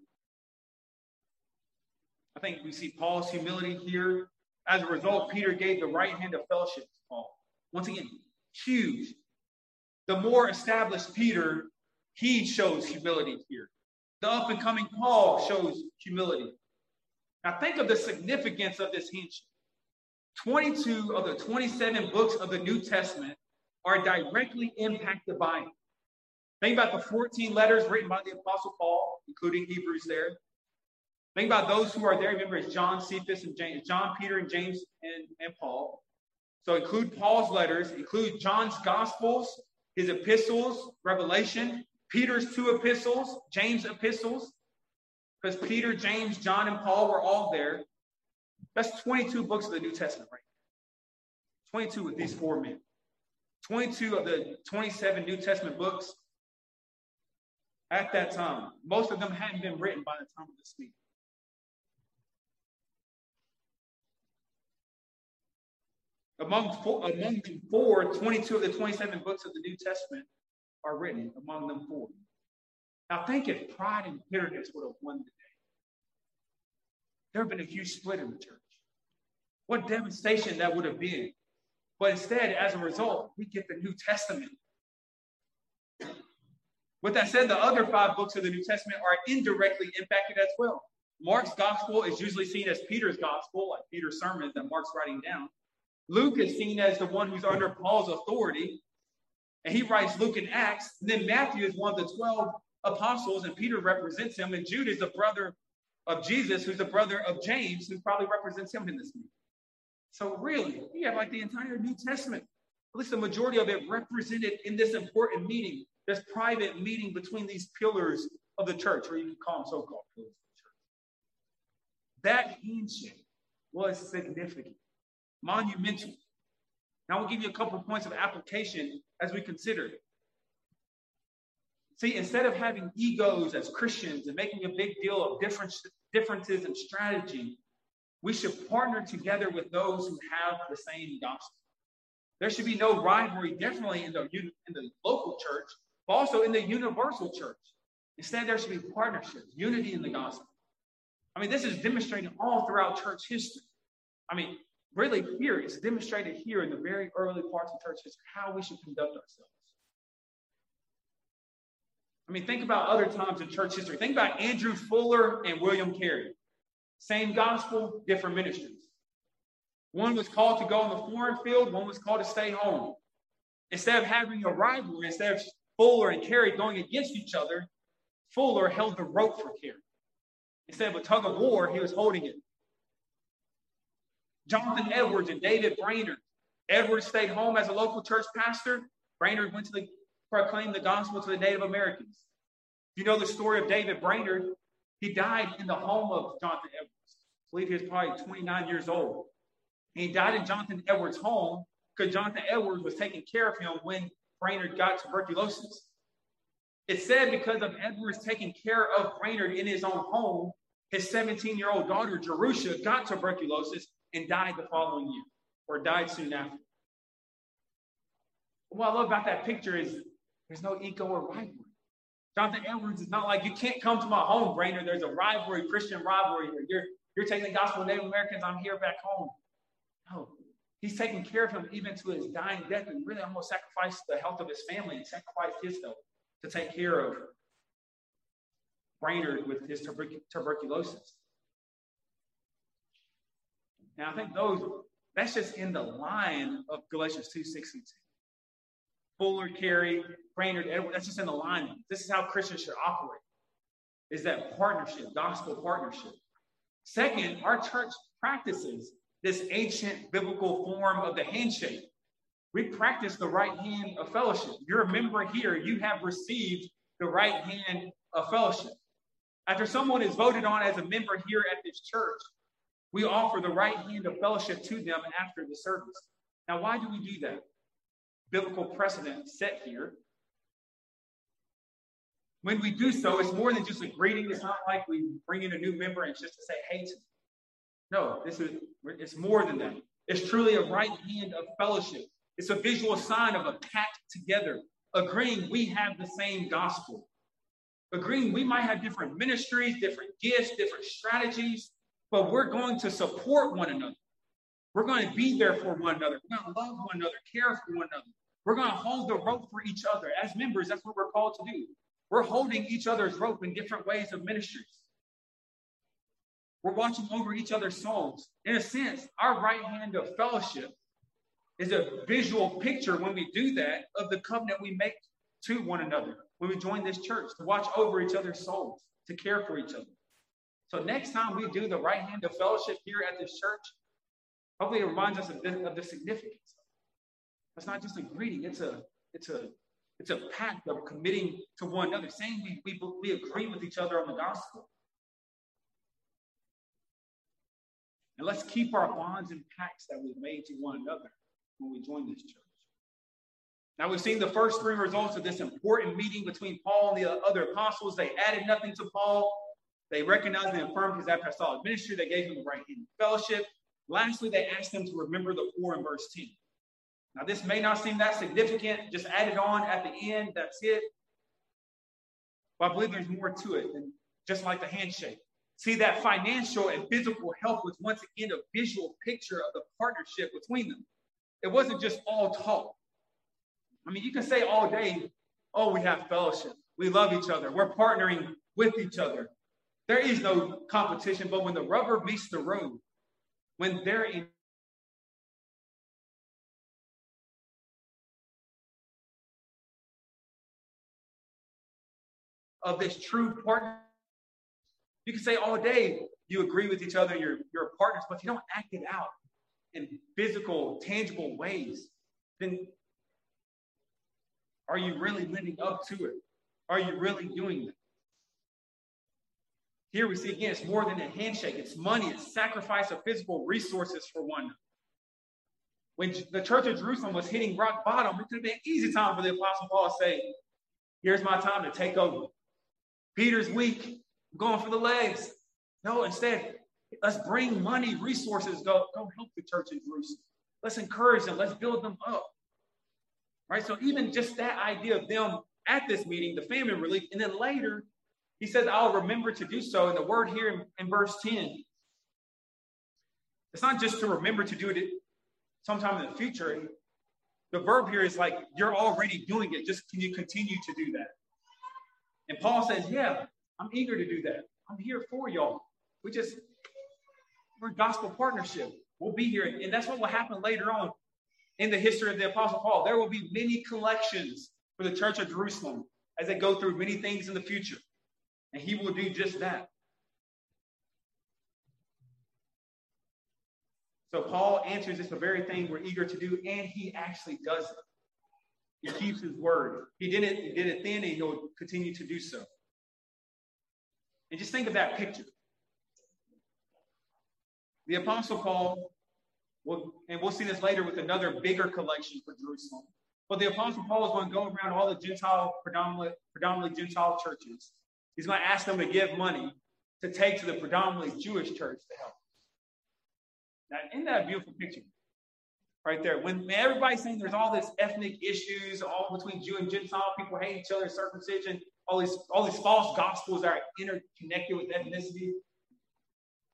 I think we see Paul's humility here. As a result, Peter gave the right hand of fellowship to Paul. Once again, huge, the more established Peter, he shows humility here. The up and coming Paul shows humility. Now, think of the significance of this handshake. 22 of the 27 books of the New Testament are directly impacted by it. Think about the 14 letters written by the Apostle Paul, including Hebrews there. Think about those who are there. Remember, it's John, Cephas, and James, John, Peter, and James, and, and Paul. So include Paul's letters, include John's Gospels, his epistles, Revelation, Peter's two epistles, James' epistles, because Peter, James, John, and Paul were all there. That's 22 books of the New Testament, right? 22 with these four men. 22 of the 27 New Testament books at that time. Most of them hadn't been written by the time of this meeting. Among four, among them four, 22 of the 27 books of the New Testament are written among them four. Now think if pride and bitterness would have won the day. There would have been a huge split in the church. What devastation that would have been. But instead, as a result, we get the New Testament. With that said, the other five books of the New Testament are indirectly impacted as well. Mark's gospel is usually seen as Peter's gospel, like Peter's sermons that Mark's writing down. Luke is seen as the one who's under Paul's authority, and he writes Luke and Acts. And then Matthew is one of the 12 apostles, and Peter represents him. And Jude is the brother of Jesus, who's the brother of James, who probably represents him in this meeting. So, really, we have like the entire New Testament, at least the majority of it, represented in this important meeting, this private meeting between these pillars of the church, or you can call them so called pillars of the church. That handshake was significant monumental. Now, we'll give you a couple of points of application as we consider it. See, instead of having egos as Christians and making a big deal of different, differences in strategy, we should partner together with those who have the same gospel. There should be no rivalry, definitely in the, in the local church, but also in the universal church. Instead, there should be partnerships, unity in the gospel. I mean, this is demonstrated all throughout church history. I mean, really here, it's demonstrated here in the very early parts of church history how we should conduct ourselves. I mean, think about other times in church history. Think about Andrew Fuller and William Carey. Same gospel, different ministries. One was called to go on the foreign field, one was called to stay home. Instead of having a rivalry, instead of Fuller and Carey going against each other, Fuller held the rope for Carey. Instead of a tug of war, he was holding it. Jonathan Edwards and David Brainerd. Edwards stayed home as a local church pastor. Brainerd went to the, proclaim the gospel to the Native Americans. You know the story of David Brainerd. He died in the home of Jonathan Edwards. I believe he was probably 29 years old. He died in Jonathan Edwards' home because Jonathan Edwards was taking care of him when Brainerd got tuberculosis. It said because of Edwards taking care of Brainerd in his own home, his 17 year old daughter, Jerusha, got tuberculosis and died the following year or died soon after. What I love about that picture is there's no ego or rivalry. Jonathan Edwards is not like you can't come to my home, Brainerd. There's a rivalry, Christian rivalry here. You're, you're taking the gospel of Native Americans. I'm here back home. No, he's taking care of him even to his dying death and really almost sacrificed the health of his family and sacrificed his health to take care of Brainerd with his tuberculosis. Now, I think those, that's just in the line of Galatians 2 6 and 2. Fuller, Carey, Brainerd, Edward, that's just in the line. This is how Christians should operate, is that partnership, gospel partnership. Second, our church practices this ancient biblical form of the handshake. We practice the right hand of fellowship. You're a member here, you have received the right hand of fellowship. After someone is voted on as a member here at this church, we offer the right hand of fellowship to them after the service. Now, why do we do that? Biblical precedent set here. When we do so, it's more than just a greeting. It's not like we bring in a new member and just to say hey to. No, this is it's more than that. It's truly a right hand of fellowship. It's a visual sign of a pact together, agreeing we have the same gospel. Agreeing we might have different ministries, different gifts, different strategies, but we're going to support one another. We're going to be there for one another. We're going to love one another, care for one another. We're going to hold the rope for each other. As members, that's what we're called to do. We're holding each other's rope in different ways of ministries. We're watching over each other's souls. In a sense, our right hand of fellowship is a visual picture when we do that of the covenant we make to one another when we join this church to watch over each other's souls, to care for each other. So next time we do the right hand of fellowship here at this church, hopefully it reminds us of the, of the significance. It's not just a greeting; it's a it's a it's a pact of committing to one another, saying we, we, we agree with each other on the gospel. And let's keep our bonds and pacts that we've made to one another when we join this church. Now, we've seen the first three results of this important meeting between Paul and the other apostles. They added nothing to Paul, they recognized and affirmed his apostolic ministry. They gave him the right hand of fellowship. Lastly, they asked him to remember the poor in verse 10. Now, this may not seem that significant, just added on at the end, that's it. But I believe there's more to it than just like the handshake. See, that financial and physical help was once again a visual picture of the partnership between them. It wasn't just all talk. I mean, you can say all day, oh, we have fellowship. We love each other. We're partnering with each other. There is no competition, but when the rubber meets the road, when they're in of this true partner. You can say all day you agree with each other, you're, you're partners, but if you don't act it out in physical, tangible ways, then are you really living up to it? Are you really doing it? Here we see again, it's more than a handshake. It's money. It's sacrifice of physical resources for one. When the church of Jerusalem was hitting rock bottom, it could have been an easy time for the Apostle Paul to say, here's my time to take over. Peter's weak. I'm going for the legs. No, instead, let's bring money, resources, go, go help the church in Jerusalem. Let's encourage them. Let's build them up. Right? So even just that idea of them at this meeting, the famine relief, and then later he says, I'll remember to do so. And the word here in, in verse 10 It's not just to remember to do it sometime in the future. The verb here is like you're already doing it. Just can you continue to do that? And Paul says, Yeah, I'm eager to do that. I'm here for y'all. We just, we're gospel partnership. We'll be here. And that's what will happen later on in the history of the Apostle Paul. There will be many collections for the church of Jerusalem as they go through many things in the future. And he will do just that. So Paul answers this the very thing we're eager to do, and he actually does it. He keeps his word. He did it, he did it then, and he'll continue to do so. And just think of that picture. The Apostle Paul, will, and we'll see this later with another bigger collection for Jerusalem. But the Apostle Paul is going to go around all the Gentile, predominantly, predominantly Gentile churches. He's going to ask them to give money to take to the predominantly Jewish church to help. Now, isn't that beautiful picture? Right there. When everybody's saying there's all this ethnic issues, all between Jew and Gentile, people hate each other, circumcision, all these, all these false gospels that are interconnected with ethnicity.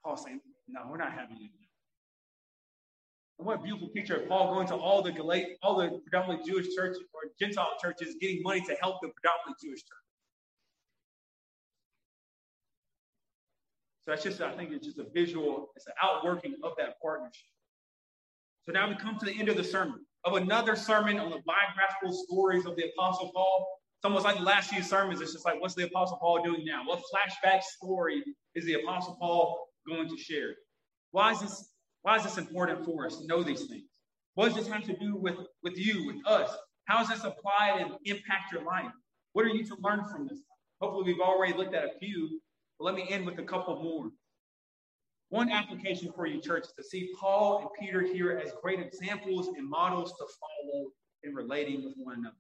Paul's saying, no, we're not having it. And what a beautiful picture of Paul going to all the Galat- all the predominantly Jewish churches or Gentile churches, getting money to help the predominantly Jewish church. That's just, I think it's just a visual, it's an outworking of that partnership. So now we come to the end of the sermon, of another sermon on the biographical stories of the Apostle Paul. It's almost like the last few sermons. It's just like, what's the Apostle Paul doing now? What flashback story is the Apostle Paul going to share? Why is this, why is this important for us to know these things? What does this have to do with, with you, with us? How does this apply and impact your life? What are you to learn from this? Hopefully, we've already looked at a few, but let me end with a couple more. One application for you, church, is to see Paul and Peter here as great examples and models to follow in relating with one another.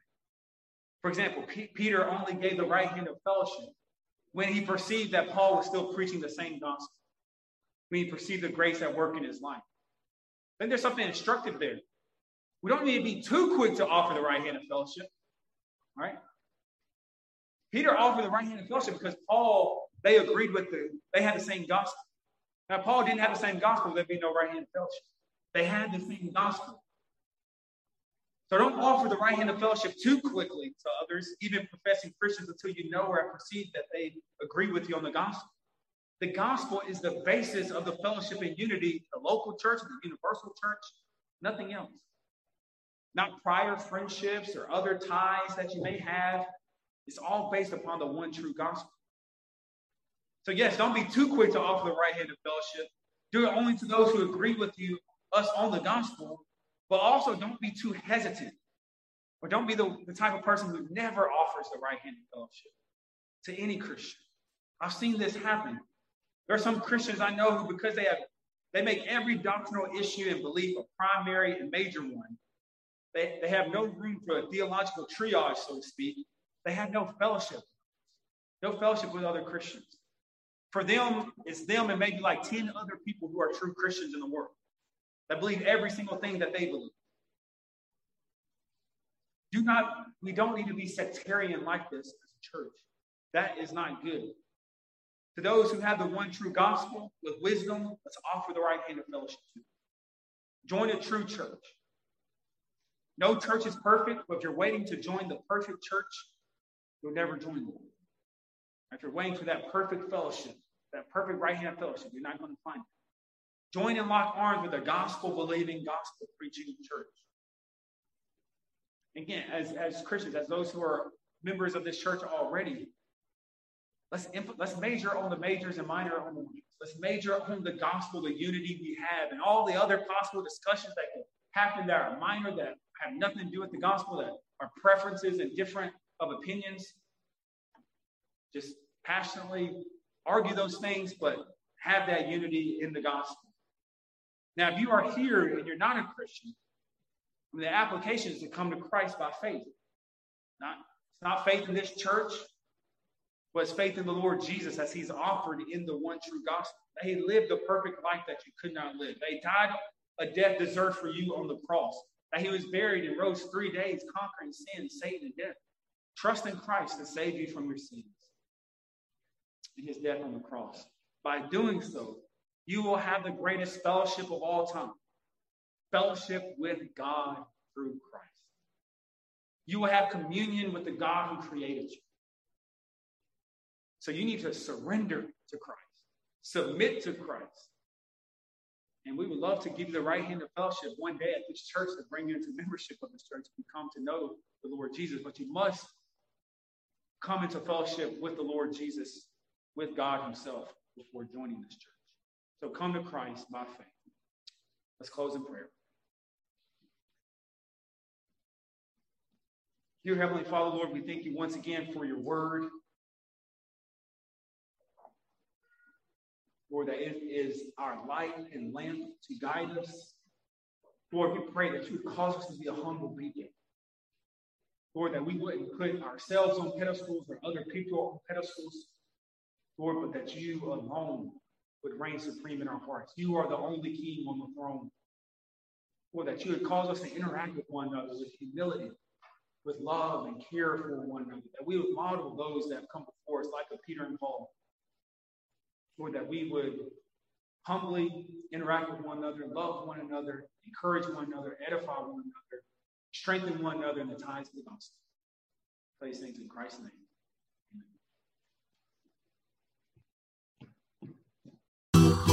For example, P- Peter only gave the right hand of fellowship when he perceived that Paul was still preaching the same gospel, when he perceived the grace at work in his life. Then there's something instructive there. We don't need to be too quick to offer the right hand of fellowship, right? Peter offered the right hand of fellowship because Paul they agreed with the, they had the same gospel. Now, Paul didn't have the same gospel, there'd be no right hand fellowship. They had the same gospel. So don't offer the right hand of fellowship too quickly to others, even professing Christians, until you know or perceive that they agree with you on the gospel. The gospel is the basis of the fellowship and unity, the local church, the universal church, nothing else. Not prior friendships or other ties that you may have. It's all based upon the one true gospel. So, yes, don't be too quick to offer the right hand of fellowship. Do it only to those who agree with you, us on the gospel, but also don't be too hesitant. Or don't be the, the type of person who never offers the right hand of fellowship to any Christian. I've seen this happen. There are some Christians I know who, because they have they make every doctrinal issue and belief a primary and major one. They, they have no room for a theological triage, so to speak. They have no fellowship, no fellowship with other Christians. For them, it's them and maybe like 10 other people who are true Christians in the world that believe every single thing that they believe. Do not, we don't need to be sectarian like this as a church. That is not good. To those who have the one true gospel with wisdom, let's offer the right hand of fellowship to. Join a true church. No church is perfect, but if you're waiting to join the perfect church, you'll never join them. If you're waiting for that perfect fellowship, that perfect right hand fellowship, you're not going to find it. Join and lock arms with a gospel believing, gospel preaching church. Again, as, as Christians, as those who are members of this church already, let's, let's major on the majors and minor on the minors. Let's major on the gospel, the unity we have, and all the other possible discussions that can happen that are minor, that have nothing to do with the gospel, that are preferences and different of opinions just passionately argue those things, but have that unity in the gospel. Now, if you are here and you're not a Christian, I mean, the application is to come to Christ by faith. Not, it's not faith in this church, but it's faith in the Lord Jesus as he's offered in the one true gospel. That he lived the perfect life that you could not live. That he died a death deserved for you on the cross. That he was buried and rose three days, conquering sin, Satan, and death. Trust in Christ to save you from your sins his death on the cross. By doing so, you will have the greatest fellowship of all time fellowship with God through Christ. You will have communion with the God who created you. So you need to surrender to Christ, submit to Christ. And we would love to give you the right hand of fellowship one day at this church to bring you into membership of this church and come to know the Lord Jesus. But you must come into fellowship with the Lord Jesus, with God Himself, before joining this church. So come to Christ by faith. Let's close in prayer. Dear Heavenly Father, Lord, we thank you once again for your word. Lord, that it is our light and lamp to guide us. Lord, we pray that you would cause us to be a humble people. Lord, that we wouldn't put ourselves on pedestals or other people on pedestals. Lord, but that you alone would reign supreme in our hearts. You are the only king on the throne. Lord, that you would cause us to interact with one another with humility, with love and care for one another. That we would model those that have come before us, like a Peter and Paul. Lord, that we would humbly interact with one another, love one another, encourage one another, edify one another, strengthen one another in the ties of the gospel. Place things in Christ's name.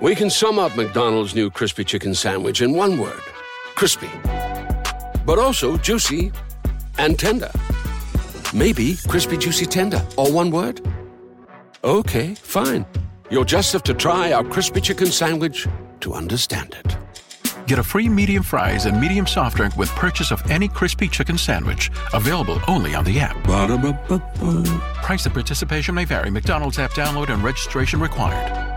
We can sum up McDonald's new crispy chicken sandwich in one word crispy. But also juicy and tender. Maybe crispy, juicy, tender, all one word? Okay, fine. You'll just have to try our crispy chicken sandwich to understand it. Get a free medium fries and medium soft drink with purchase of any crispy chicken sandwich. Available only on the app. Ba-da-ba-ba-ba. Price and participation may vary. McDonald's app download and registration required.